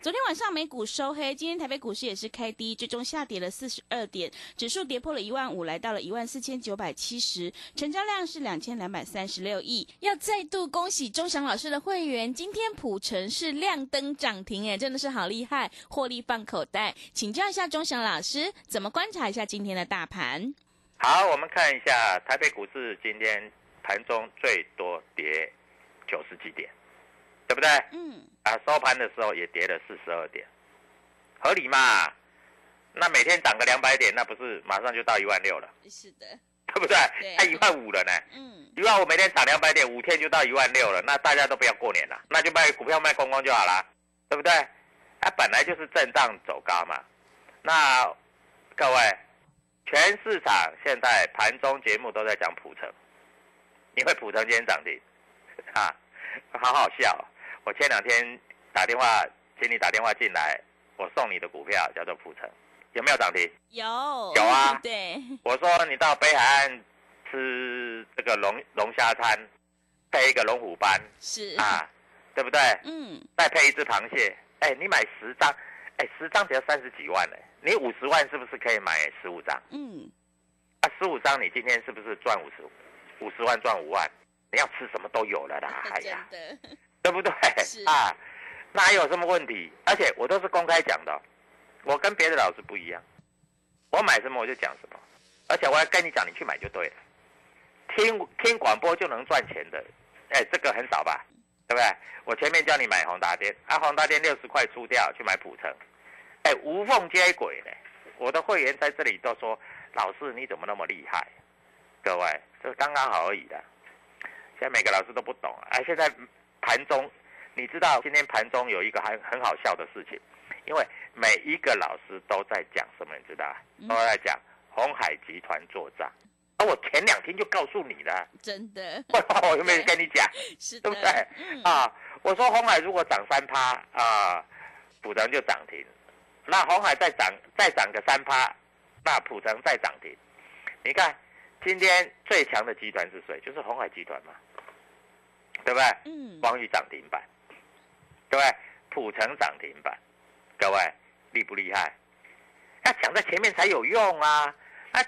昨天晚上美股收黑，今天台北股市也是开低，最终下跌了四十二点，指数跌破了一万五，来到了一万四千九百七十，成交量是两千两百三十六亿。要再度恭喜钟祥老师的会员，今天普城是亮灯涨停，哎，真的是好厉害，获利放口袋。请教一下钟祥老师，怎么观察一下今天的大盘？好，我们看一下台北股市今天盘中最多跌九十几点。对不对？嗯。啊，收盘的时候也跌了四十二点，合理嘛？那每天涨个两百点，那不是马上就到一万六了？是的，对不对？还一万五了呢。嗯。一万五每天涨两百点，五天就到一万六了。那大家都不要过年了，那就卖股票卖光光就好了，对不对？它本来就是震荡走高嘛。那各位，全市场现在盘中节目都在讲普成，因为普成今天涨停，啊，好好笑。我前两天打电话，请你打电话进来，我送你的股票叫做普成，有没有涨停？有，有啊。对，我说你到北海岸吃这个龙龙虾餐，配一个龙虎斑，是啊，对不对？嗯。再配一只螃蟹，哎，你买十张，哎，十张只要三十几万呢，你五十万是不是可以买十五张？嗯。啊，十五张你今天是不是赚五十五十万赚五万？你要吃什么都有了啦，哎呀。对不对？啊，哪有什么问题？而且我都是公开讲的，我跟别的老师不一样，我买什么我就讲什么，而且我要跟你讲，你去买就对了。听听广播就能赚钱的，哎，这个很少吧？对不对？我前面叫你买宏达电，啊，宏达电六十块出掉去买普成，哎，无缝接轨呢。我的会员在这里都说，老师你怎么那么厉害？各位，这刚刚好而已的。现在每个老师都不懂，哎，现在。盘中，你知道今天盘中有一个很很好笑的事情，因为每一个老师都在讲什么，你知道都在讲红海集团做账。啊，我前两天就告诉你了，真的，我有没有跟你讲？是，对不对？啊，我说红海如果涨三趴啊，普成就涨停；那红海再涨再涨个三趴，那普成再涨停。你看今天最强的集团是谁？就是红海集团嘛。对不对？嗯，光裕涨停板，对不对？普成涨停板，各位厉不厉害？要讲在前面才有用啊！啊，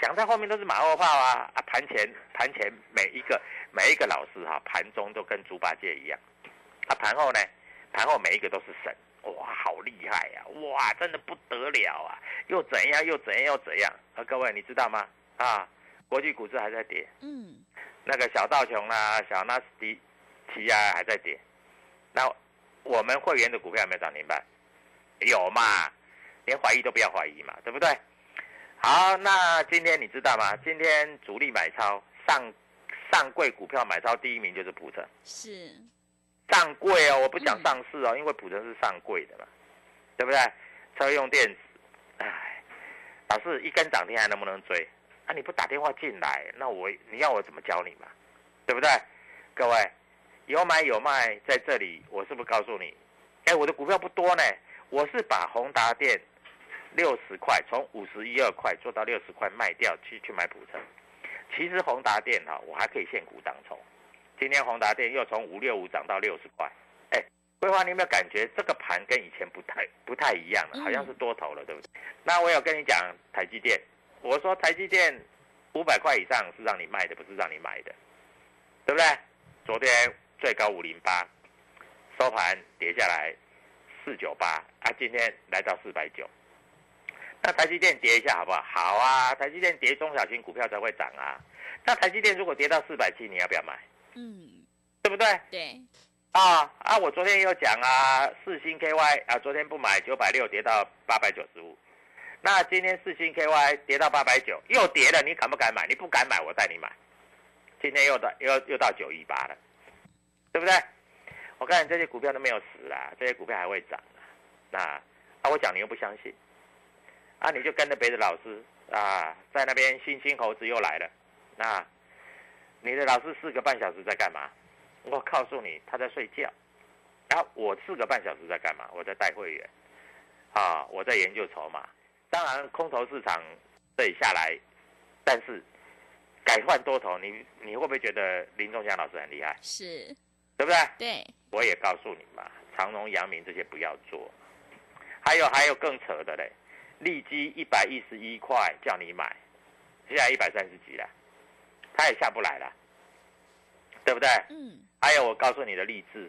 讲在后面都是马后炮啊！啊，盘前盘前每一个每一个老师哈，盘中都跟猪八戒一样，啊，盘后呢，盘后每一个都是神，哇，好厉害呀！哇，真的不得了啊！又怎样又怎样又怎样？啊，各位你知道吗？啊，国际股市还在跌，嗯。那个小道琼啊，小纳斯迪奇啊还在跌，那我们会员的股票有没有涨停板？有嘛？连怀疑都不要怀疑嘛，对不对？好，那今天你知道吗？今天主力买超上上柜股票买超第一名就是普成，是上柜哦，我不讲上市哦，因为普成是上柜的嘛，对不对？车用电子，哎，老师一根涨停还能不能追？啊！你不打电话进来，那我你要我怎么教你嘛？对不对？各位有买有卖在这里，我是不是告诉你？哎，我的股票不多呢，我是把宏达电六十块从五十一二块做到六十块卖掉去去买普成。其实宏达电哈，我还可以现股当冲。今天宏达电又从五六五涨到六十块。哎，桂花，你有没有感觉这个盘跟以前不太不太一样了？好像是多头了，对不对？那我有跟你讲台积电。我说台积电五百块以上是让你卖的，不是让你买的，对不对？昨天最高五零八，收盘跌下来四九八，啊，今天来到四百九。那台积电跌一下好不好？好啊，台积电跌，中小型股票才会涨啊。那台积电如果跌到四百七，你要不要买？嗯，对不对？对。啊啊，我昨天也有讲啊，四星 KY 啊，昨天不买九百六跌到八百九十五。那今天四星 KY 跌到八百九，又跌了，你敢不敢买？你不敢买，我带你买。今天又到又又到九一八了，对不对？我看你这些股票都没有死啊，这些股票还会涨啊。那啊，我讲你又不相信，啊，你就跟着别的老师啊，在那边星星猴子又来了。那你的老师四个半小时在干嘛？我告诉你，他在睡觉。然后我四个半小时在干嘛？我在带会员，啊，我在研究筹码。当然，空头市场这里下来，但是改换多头，你你会不会觉得林仲祥老师很厉害？是，对不对？对，我也告诉你嘛，长荣、阳明这些不要做。还有还有更扯的嘞，利基一百一十一块叫你买，现在一百三十几了，它也下不来了，对不对？嗯，还有我告诉你的励志，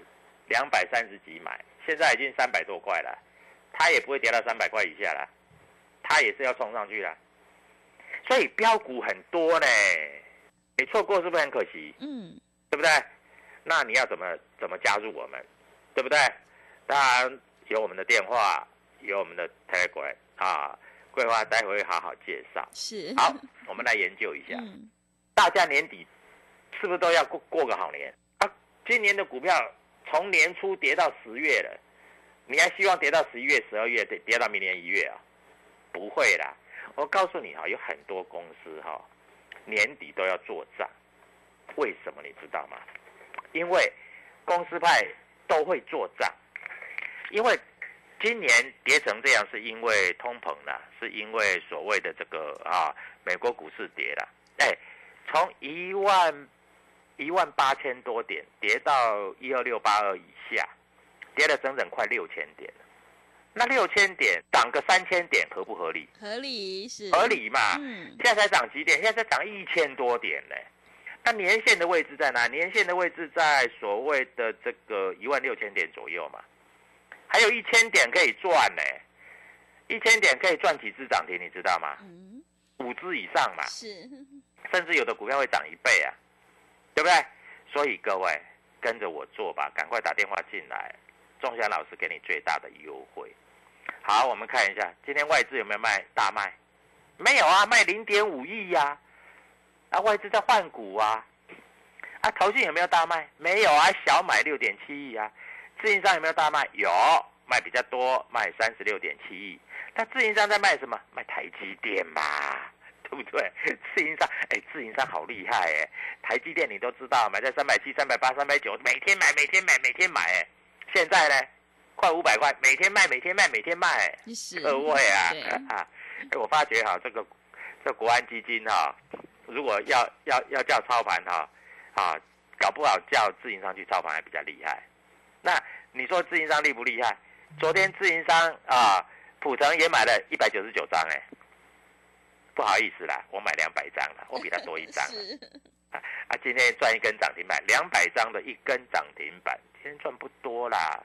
两百三十几买，现在已经三百多块了，它也不会跌到三百块以下了。它也是要冲上去的，所以标股很多呢，你错过是不是很可惜？嗯，对不对？那你要怎么怎么加入我们，对不对？当然有我们的电话，有我们的 Telegram 啊，桂花待会会好好介绍。是，好，我们来研究一下，嗯，大家年底是不是都要过过个好年啊？今年的股票从年初跌到十月了，你还希望跌到十一月、十二月，跌跌到明年一月啊？不会啦，我告诉你哈，有很多公司哈，年底都要做账，为什么你知道吗？因为公司派都会做账，因为今年跌成这样，是因为通膨啦，是因为所谓的这个啊，美国股市跌了，哎，从一万一万八千多点跌到一二六八二以下，跌了整整快六千点。那六千点涨个三千点合不合理？合理是合理嘛？嗯，现在才涨几点？现在才涨一千多点呢。那年线的位置在哪？年线的位置在所谓的这个一万六千点左右嘛。还有一千点可以赚呢，一千点可以赚几只涨停，你知道吗？嗯，五只以上嘛，是，甚至有的股票会涨一倍啊，对不对？所以各位跟着我做吧，赶快打电话进来，仲祥老师给你最大的优惠。好，我们看一下今天外资有没有卖大卖？没有啊，卖零点五亿呀。啊，外资在换股啊。啊，投信有没有大卖？没有啊，小买六点七亿啊。自营商有没有大卖？有，卖比较多，卖三十六点七亿。那自营商在卖什么？卖台积电嘛，对不对？自营商，哎，自营商好厉害哎。台积电你都知道，买在三百七、三百八、三百九，每天买，每天买，每天买哎。现在呢？快五百块，每天卖，每天卖，每天卖，各位啊啊！哎，我发觉哈，这个这国安基金哈，如果要要要叫操盘哈，啊，搞不好叫自营商去操盘还比较厉害。那你说自营商厉不厉害？昨天自营商啊，普城也买了一百九十九张哎，不好意思啦，我买两百张了，我比他多一张 啊啊！今天赚一根涨停板，两百张的一根涨停板，今天赚不多啦。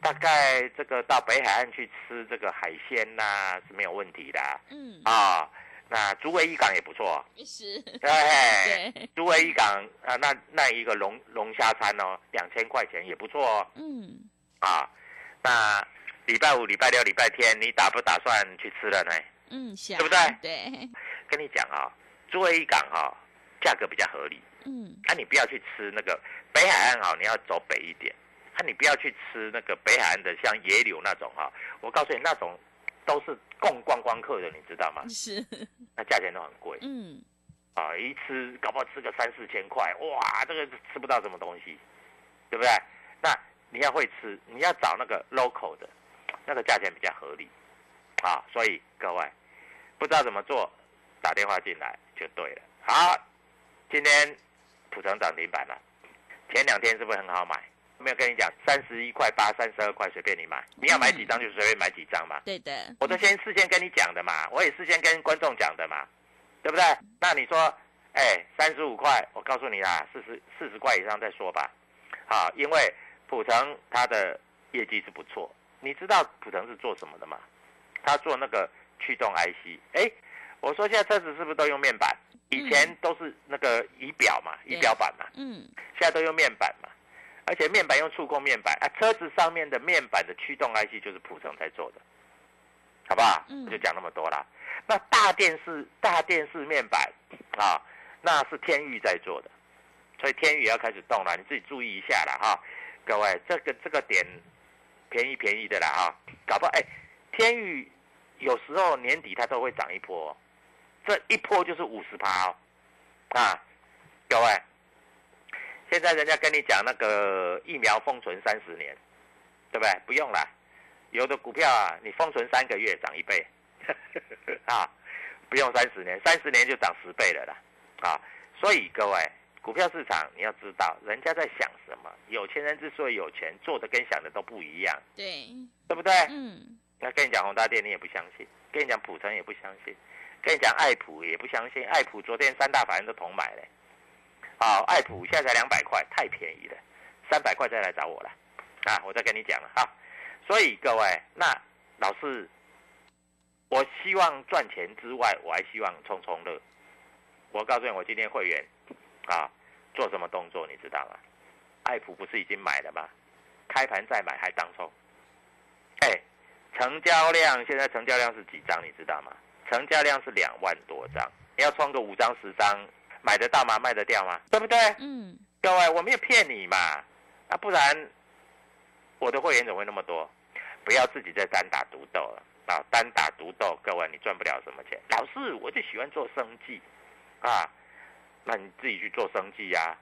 大概这个到北海岸去吃这个海鲜呐是没有问题的。嗯啊，那竹围一港也不错。是。对。竹围一港啊，那那一个龙龙虾餐哦，两千块钱也不错哦。嗯。啊，那礼拜五、礼拜六、礼拜天，你打不打算去吃了呢？嗯，对不对？对。跟你讲啊，竹围一港啊，价格比较合理。嗯。啊，你不要去吃那个北海岸啊，你要走北一点。那你不要去吃那个北海岸的，像野柳那种哈，我告诉你，那种都是供观光客的，你知道吗？是，那价钱都很贵。嗯，啊，一吃搞不好吃个三四千块，哇，这个吃不到什么东西，对不对？那你要会吃，你要找那个 local 的，那个价钱比较合理，啊，所以各位不知道怎么做，打电话进来就对了。好，今天普成涨停板了，前两天是不是很好买？没有跟你讲，三十一块八，三十二块随便你买，你要买几张就随便买几张嘛。对的，我都先事先跟你讲的嘛，我也事先跟观众讲的嘛，对不对？那你说，哎，三十五块，我告诉你啦，四十四十块以上再说吧。好，因为普成它的业绩是不错，你知道普成是做什么的吗？他做那个驱动 IC。哎，我说现在车子是不是都用面板？以前都是那个仪表嘛，仪表板嘛。嗯。现在都用面板嘛。而且面板用触控面板啊，车子上面的面板的驱动 IC 就是普成在做的，好不好？就讲那么多了。那大电视大电视面板啊，那是天域在做的，所以天域也要开始动了，你自己注意一下了哈。各位，这个这个点便宜便宜的啦哈，搞不好哎，天域有时候年底它都会涨一波、哦，这一波就是五十趴哦，啊，各位，现在人家跟你讲那个疫苗封存三十年，对不对？不用了，有的股票啊，你封存三个月涨一倍，啊，不用三十年，三十年就涨十倍了啦，啊，所以各位，股票市场你要知道，人家在想什么，有钱人之所以有钱，做的跟想的都不一样，对，对不对？嗯，那跟你讲宏大电，你也不相信；跟你讲普成也不相信；跟你讲爱普也不相信。爱普昨天三大法人都同买嘞，啊，爱普现在才两百块，太便宜了，三百块再来找我了，啊，我再跟你讲了啊。所以各位，那老师，我希望赚钱之外，我还希望冲冲乐。我告诉你，我今天会员啊做什么动作，你知道吗？爱普不是已经买了吗？开盘再买还当冲，哎。成交量现在成交量是几张？你知道吗？成交量是两万多张，你要冲个五张十张，买得到吗？卖得掉吗？对不对？嗯，各位，我没有骗你嘛，啊，不然我的会员怎么会那么多？不要自己再单打独斗了啊！单打独斗，各位你赚不了什么钱。老师，我就喜欢做生计啊，那你自己去做生计呀、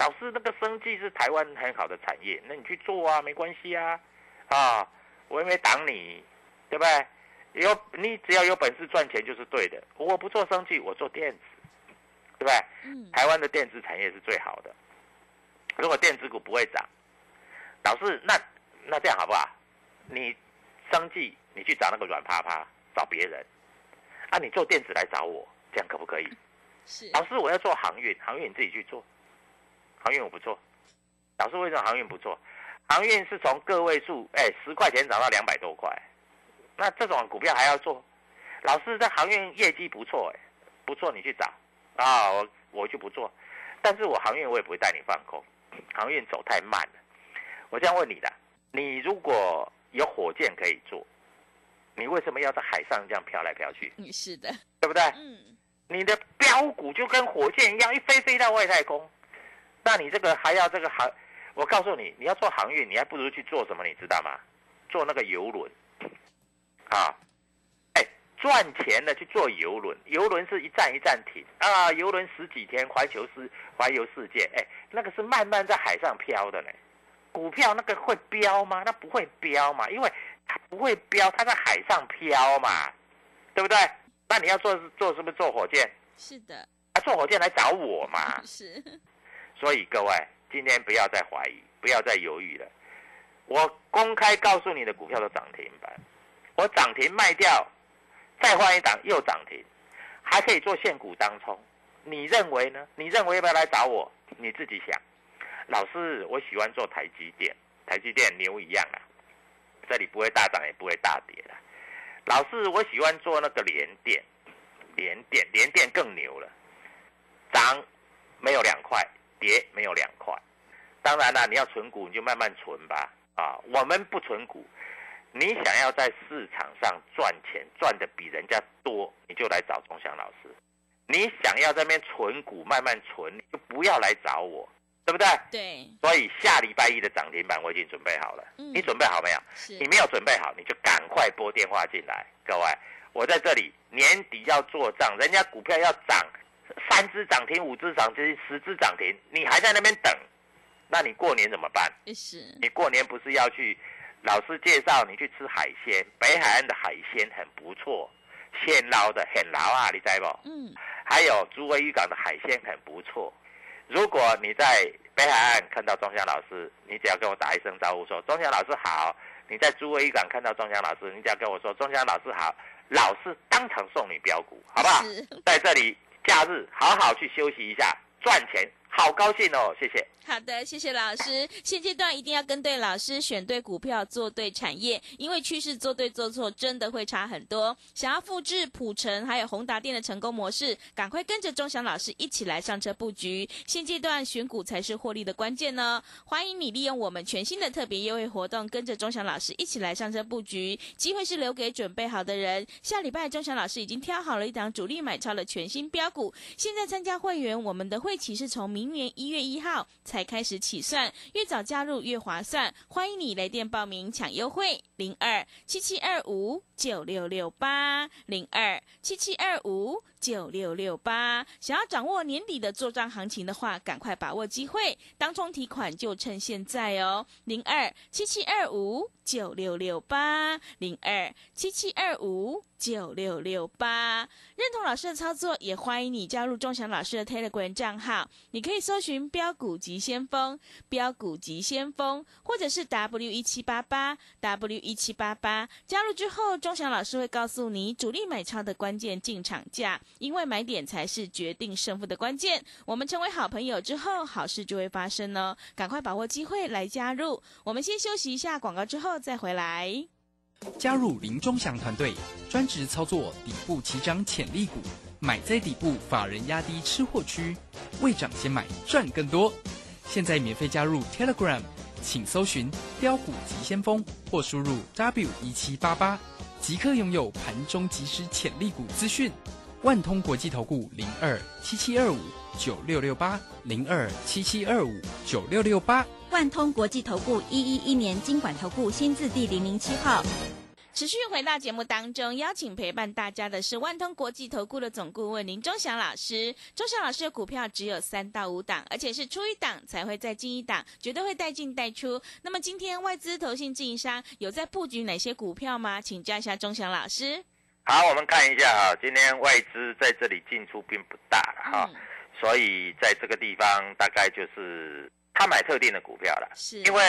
老师，那个生计是台湾很好的产业，那你去做啊，没关系啊，啊。我也没挡你，对不对？有你只要有本事赚钱就是对的。我不做生计，我做电子，对不对？嗯，台湾的电子产业是最好的。如果电子股不会涨，老师，那那这样好不好？你生计你去找那个软趴趴，找别人，啊，你做电子来找我，这样可不可以？是，老师，我要做航运，航运你自己去做，航运我不做。老师，为什么航运不做？航运是从个位数，哎，十块钱涨到两百多块，那这种股票还要做？老师，这航运业绩不错，哎，不错，你去找啊，我我就不做。但是我航运我也不会带你放空，航运走太慢了。我这样问你的，你如果有火箭可以做，你为什么要在海上这样飘来飘去？嗯，是的，对不对？嗯，你的标股就跟火箭一样，一飞飞到外太空。那你这个还要这个航？我告诉你，你要做航运，你还不如去做什么？你知道吗？做那个游轮，啊，哎，赚钱的去做游轮，游轮是一站一站停啊，游轮十几天环球世环游世界，哎，那个是慢慢在海上飘的呢。股票那个会飙吗？那不会飙嘛，因为它不会飙，它在海上飘嘛，对不对？那你要做做是不是坐火箭？是的，啊，坐火箭来找我嘛。是，所以各位，今天不要再怀疑，不要再犹豫了。我公开告诉你的股票都涨停板，我涨停卖掉，再换一档又涨停，还可以做现股当冲。你认为呢？你认为要不要来找我？你自己想。老师，我喜欢做台积电，台积电牛一样啊，这里不会大涨也不会大跌的。老师，我喜欢做那个联电，联电联电更牛了，涨没有两块，跌没有两块。当然了，你要存股你就慢慢存吧。啊，我们不存股，你想要在市场上赚钱，赚的比人家多，你就来找钟祥老师。你想要这边存股慢慢存，你就不要来找我，对不对？对，所以下礼拜一的涨停板我已经准备好了，嗯你准备好没有？是你，没有准备好，你就赶快拨电话进来。各位，我在这里年底要做账，人家股票要涨，三只涨停、五只涨停、十只涨停，你还在那边等，那你过年怎么办？是，你过年不是要去老师介绍你去吃海鲜？北海岸的海鲜很不错，现捞的很捞啊，你知不？嗯，还有竹围渔港的海鲜很不错。如果你在北海岸看到钟祥老师，你只要跟我打一声招呼说钟祥老师好。你在竹围渔港看到钟祥老师，你只要跟我说钟祥老师好，老师当场送你标股，好不好？在这里假日好好去休息一下，赚钱好高兴哦，谢谢。好的，谢谢老师。现阶段一定要跟对老师，选对股票，做对产业，因为趋势做对做错真的会差很多。想要复制普成还有宏达电的成功模式，赶快跟着钟祥老师一起来上车布局。现阶段选股才是获利的关键呢。欢迎你利用我们全新的特别优惠活动，跟着钟祥老师一起来上车布局。机会是留给准备好的人。下礼拜钟祥老师已经挑好了一档主力买超的全新标股。现在参加会员，我们的会期是从明明年一月一号。才开始起算，越早加入越划算。欢迎你来电报名抢优惠，零二七七二五九六六八零二七七二五九六六八。想要掌握年底的做账行情的话，赶快把握机会，当冲提款就趁现在哦，零二七七二五九六六八零二七七二五九六六八。认同老师的操作，也欢迎你加入钟祥老师的 Telegram 账号，你可以搜寻标股急。先锋标股急先锋，或者是 W 一七八八 W 一七八八，加入之后，钟祥老师会告诉你主力买超的关键进场价，因为买点才是决定胜负的关键。我们成为好朋友之后，好事就会发生呢，赶快把握机会来加入。我们先休息一下广告，之后再回来。加入林钟祥团队，专职操作底部起涨潜力股，买在底部，法人压低吃货区，未涨先买赚更多。现在免费加入 Telegram，请搜寻“标股急先锋”或输入 “w 一七八八”，即刻拥有盘中即时潜力股资讯。万通国际投顾零二七七二五九六六八零二七七二五九六六八。万通国际投顾一一一年经管投顾新字第零零七号。持续回到节目当中，邀请陪伴大家的是万通国际投顾的总顾问林忠祥老师。忠祥老师的股票只有三到五档，而且是出一档才会再进一档，绝对会带进带出。那么今天外资、投信、经营商有在布局哪些股票吗？请教一下忠祥老师。好，我们看一下啊，今天外资在这里进出并不大了哈，所以在这个地方大概就是他买特定的股票了，是因为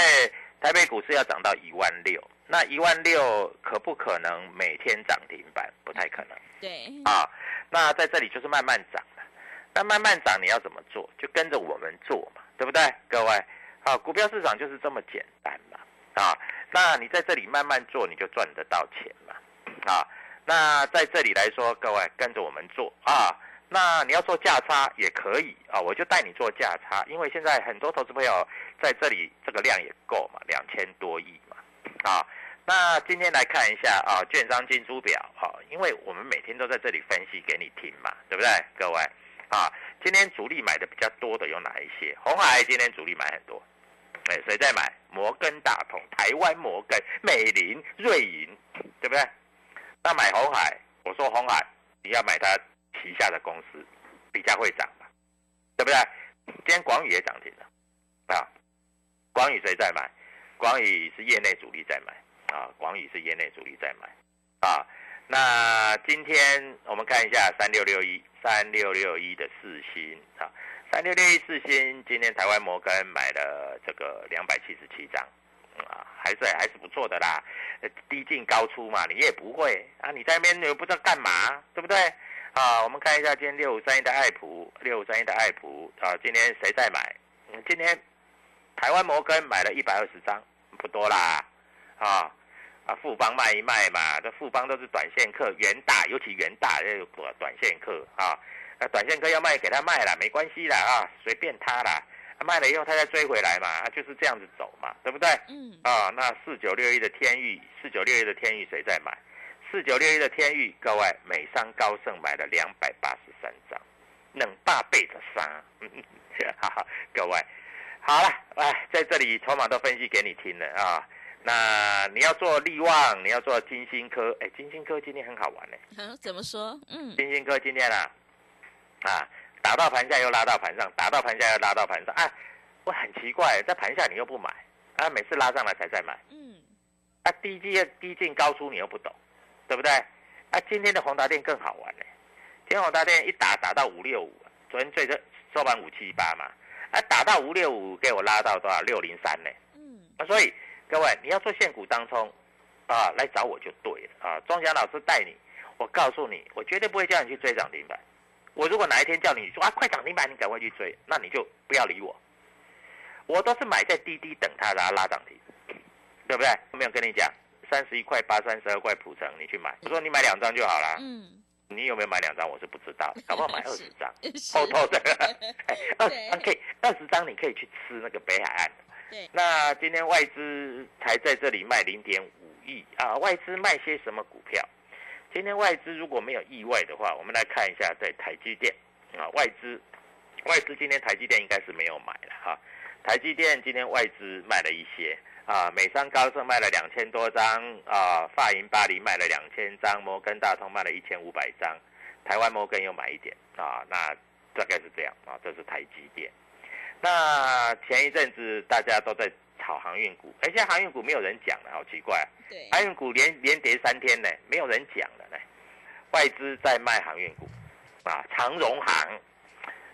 台北股市要涨到一万六。那一万六可不可能每天涨停板？不太可能。对啊，那在这里就是慢慢涨那慢慢涨，你要怎么做？就跟着我们做嘛，对不对？各位，啊，股票市场就是这么简单嘛。啊，那你在这里慢慢做，你就赚得到钱嘛。啊，那在这里来说，各位跟着我们做啊。那你要做价差也可以啊，我就带你做价差，因为现在很多投资朋友在这里这个量也够嘛，两千多亿嘛。啊，那今天来看一下啊，券商进出表哈，因为我们每天都在这里分析给你听嘛，对不对，各位？啊，今天主力买的比较多的有哪一些？红海今天主力买很多，哎，谁在买？摩根大通、台湾摩根、美林、瑞银，对不对？那买红海，我说红海，你要买它旗下的公司，比较会涨嘛，对不对？今天广宇也涨停了，啊，广宇谁在买？广宇是业内主力在买啊，广宇是业内主力在买啊。那今天我们看一下三六六一三六六一的四星啊，三六六一四星今天台湾摩根买了这个两百七十七张啊，还是还是不错的啦。低进高出嘛，你也不会啊，你在那边又不知道干嘛，对不对啊？我们看一下今天六五三一的爱普，六五三一的爱普啊，今天谁在买？今天台湾摩根买了一百二十张。不多啦，啊啊，富邦卖一卖嘛，这富邦都是短线客，元大尤其元大这个短线客啊，那短线客要卖给他卖了，没关系啦啊，随便他啦，卖了以后他再追回来嘛，啊就是这样子走嘛，对不对？嗯。啊，那四九六一的天域，四九六一的天域谁在买？四九六一的天域，各位美商高盛买了两百八十三张，冷大倍的杀，哈哈，各位。好了，哎，在这里筹码都分析给你听了啊。那你要做利旺，你要做金星科，哎，金星科今天很好玩呢。嗯，怎么说？嗯，金星科今天啊，啊，打到盘下又拉到盘上，打到盘下又拉到盘上，啊，我很奇怪，在盘下你又不买，啊，每次拉上来才再买。嗯，啊，低进低进高出你又不懂，对不对？啊，今天的宏达电更好玩呢。今天宏达电一打打到五六五，昨天最收盘五七八嘛。啊，打到五六五，给我拉到多少？六零三呢？嗯，啊，所以各位你要做现股当中，啊，来找我就对了啊。庄家老师带你，我告诉你，我绝对不会叫你去追涨停板，我如果哪一天叫你说啊快涨停板，你赶快去追，那你就不要理我。我都是买在低低等它拉拉涨停，对不对？我没有跟你讲三十一块八、三十二块普成，你去买。我说你买两张就好了。嗯，你有没有买两张？我是不知道，搞不好买二十张，偷偷的。哎二对十张可以，二十张你可以去吃那个北海岸。对，那今天外资才在这里卖零点五亿啊，外资卖些什么股票？今天外资如果没有意外的话，我们来看一下，在台积电啊，外资外资今天台积电应该是没有买了哈。台积电今天外资卖了一些啊，美商高盛卖了两千多张啊，发银巴黎卖了两千张，摩根大通卖了一千五百张，台湾摩根又买一点啊，那大概是这样啊，这是台积电。那前一阵子大家都在炒航运股，哎，现在航运股没有人讲了，好奇怪、啊，对，航运股连连跌三天呢，没有人讲了呢。外资在卖航运股，啊，长荣行，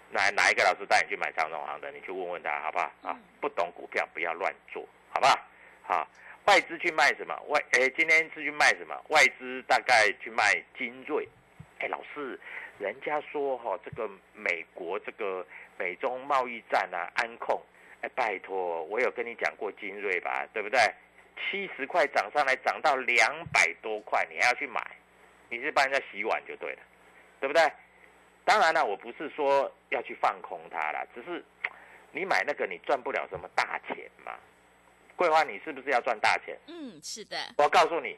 哪哪一个老师带你去买长荣行的？你去问问他好不好？啊嗯，不懂股票不要乱做，好不好？好，外资去卖什么？外哎，今天是去卖什么？外资大概去卖精锐。哎，老师，人家说哈、这个美国这个美中贸易战啊，安控，哎，拜托，我有跟你讲过精锐吧，对不对？七十块涨上来，涨到两百多块，你还要去买？你是帮人家洗碗就对了，对不对？当然了，我不是说要去放空它啦，只是你买那个你赚不了什么大钱嘛。桂花，你是不是要赚大钱？嗯，是的，我告诉你，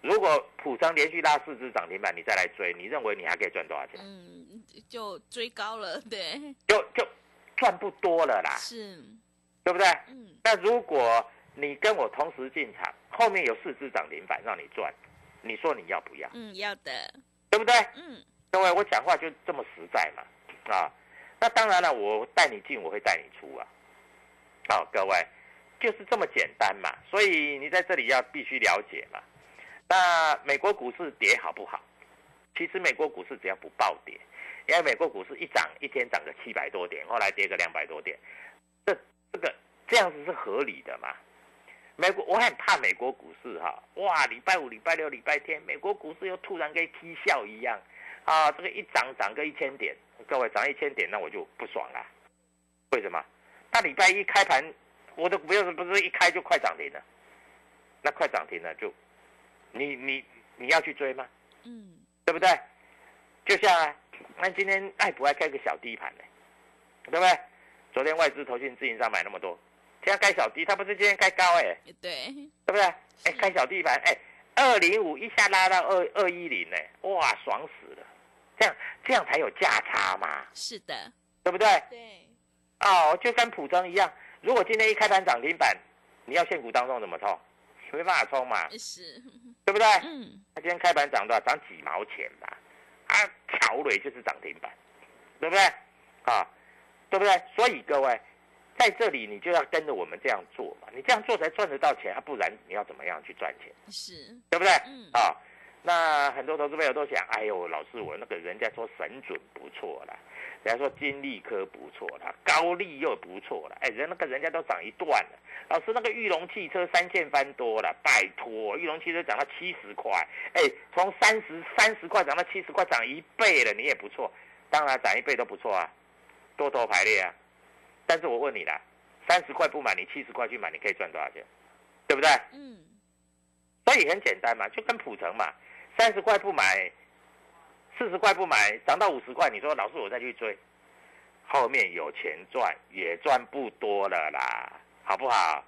如果普成连续拉四只涨停板，你再来追，你认为你还可以赚多少钱？嗯，就追高了，对，就就赚不多了啦，是，对不对？嗯，那如果你跟我同时进场，后面有四只涨停板让你赚，你说你要不要？嗯，要的，对不对？嗯，各位，我讲话就这么实在嘛，啊，那当然了，我带你进，我会带你出啊，好、各位，就是这么简单嘛，所以你在这里要必须了解嘛。那美国股市跌好不好？其实美国股市只要不暴跌，因为美国股市一涨一天涨个七百多点，后来跌个两百多点，这这个这样子是合理的嘛？美国我很怕美国股市哈，哇，礼拜五、礼拜六、礼拜天，美国股市又突然跟踢笑一样啊，这个一涨涨个一千点，各位涨一千点，那我就不爽了。为什么？那礼拜一开盘，我的股票是不是一开就快涨停了？那快涨停了就，你你你要去追吗？嗯，对不对？就像啊，那今天爱不爱开个小低盘呢，对不对？昨天外资投信自营商买那么多，现在开小低，他不是今天开高哎、对，对不对？哎，开小低盘，哎，二零五一下拉到二二一零呢，哇，爽死了！这样这样才有价差嘛，是的，对不对？对，哦，就跟普增一样，如果今天一开盘涨停板，你要现股当中怎么冲？没办法冲嘛，是，对不对？嗯，他今天开盘涨多少？涨几毛钱吧？啊，桥蕊就是涨停板，对不对？啊，对不对？所以各位在这里你就要跟着我们这样做嘛，你这样做才赚得到钱啊，不然你要怎么样去赚钱？是，对不对？嗯啊，那很多投资朋友都想，哎呦，老师，我那个人家说神准不错啦，人家说金利科不错啦，高利又不错啦，哎，人那个人家都涨一段了。老师，那个玉龙汽车三线翻多了，拜托，玉龙汽车涨到七十块，哎，从三十三十块涨到七十块，涨一倍了，你也不错。当然涨一倍都不错啊，多头排列啊。但是我问你啦，三十块不买，你七十块去买，你可以赚多少钱？对不对？嗯，所以很简单嘛，就跟普成嘛，三十块不买，四十块不买，涨到五十块，你说老师我再去追，后面有钱赚也赚不多了啦，好不好？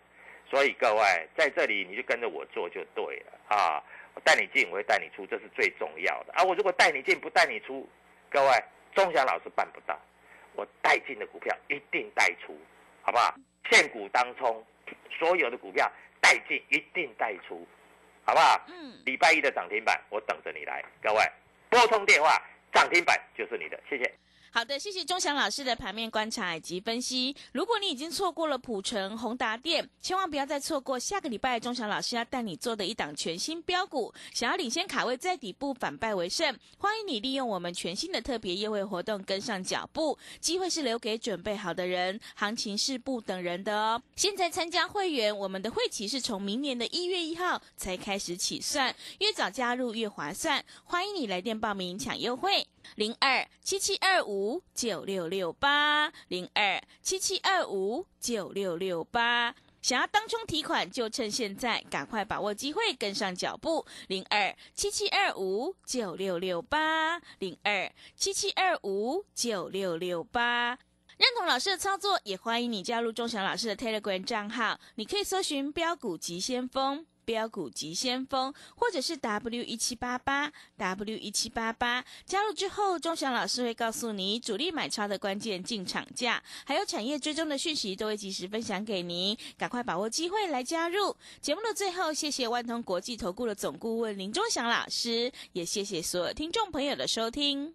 所以各位在这里你就跟着我做就对了啊，我带你进，我会带你出，这是最重要的啊。我如果带你进不带你出，各位钟祥老师办不到，我带进的股票一定带出，好不好？现股当冲，所有的股票带进一定带出，好不好？嗯，礼拜一的涨停板，我等着你来，各位拨通电话，涨停板就是你的，谢谢。好的，谢谢钟祥老师的盘面观察以及分析。如果你已经错过了普城、宏达店，千万不要再错过下个礼拜钟祥老师要带你做的一档全新标股。想要领先卡位在底部，反败为胜，欢迎你利用我们全新的特别优惠活动跟上脚步。机会是留给准备好的人，行情是不等人的哦。现在参加会员，我们的会期是从明年的一月一号才开始起算，越早加入越划算。欢迎你来电报名抢优惠。零二七七二五九六六八，零二七七二五九六六八。想要当冲提款，就趁现在，赶快把握机会，跟上脚步。零二七七二五九六六八，零二七七二五九六六八。认同老师的操作，也欢迎你加入钟祥老师的 Telegram 账号，你可以搜寻“标股急先锋”。标股急先锋，或者是 W 一七八八 W 一七八八，加入之后，钟祥老师会告诉你主力买超的关键进场价，还有产业追踪的讯息，都会及时分享给您。赶快把握机会来加入节目的最后，谢谢万通国际投顾的总顾问林钟祥老师，也谢谢所有听众朋友的收听。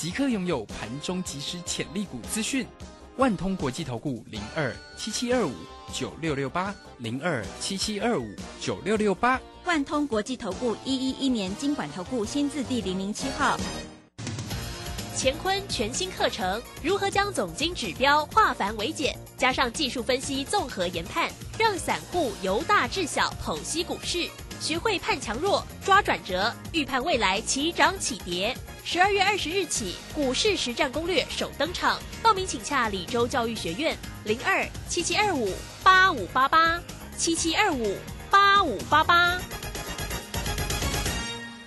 即刻拥有盘中即时潜力股资讯，万通国际投顾零二七七二五九六六八零二七七二五九六六八，万通国际投顾一一一年经管投顾新字第零零七号。乾坤全新课程，如何将总经指标化繁为简，加上技术分析综合研判，让散户由大至小剖析股市，学会判强弱、抓转折，预判未来起涨起跌。十二月二十日起，股市实战攻略首登场，报名请洽李州教育学院零二七七二五八五八八七七二五八五八八。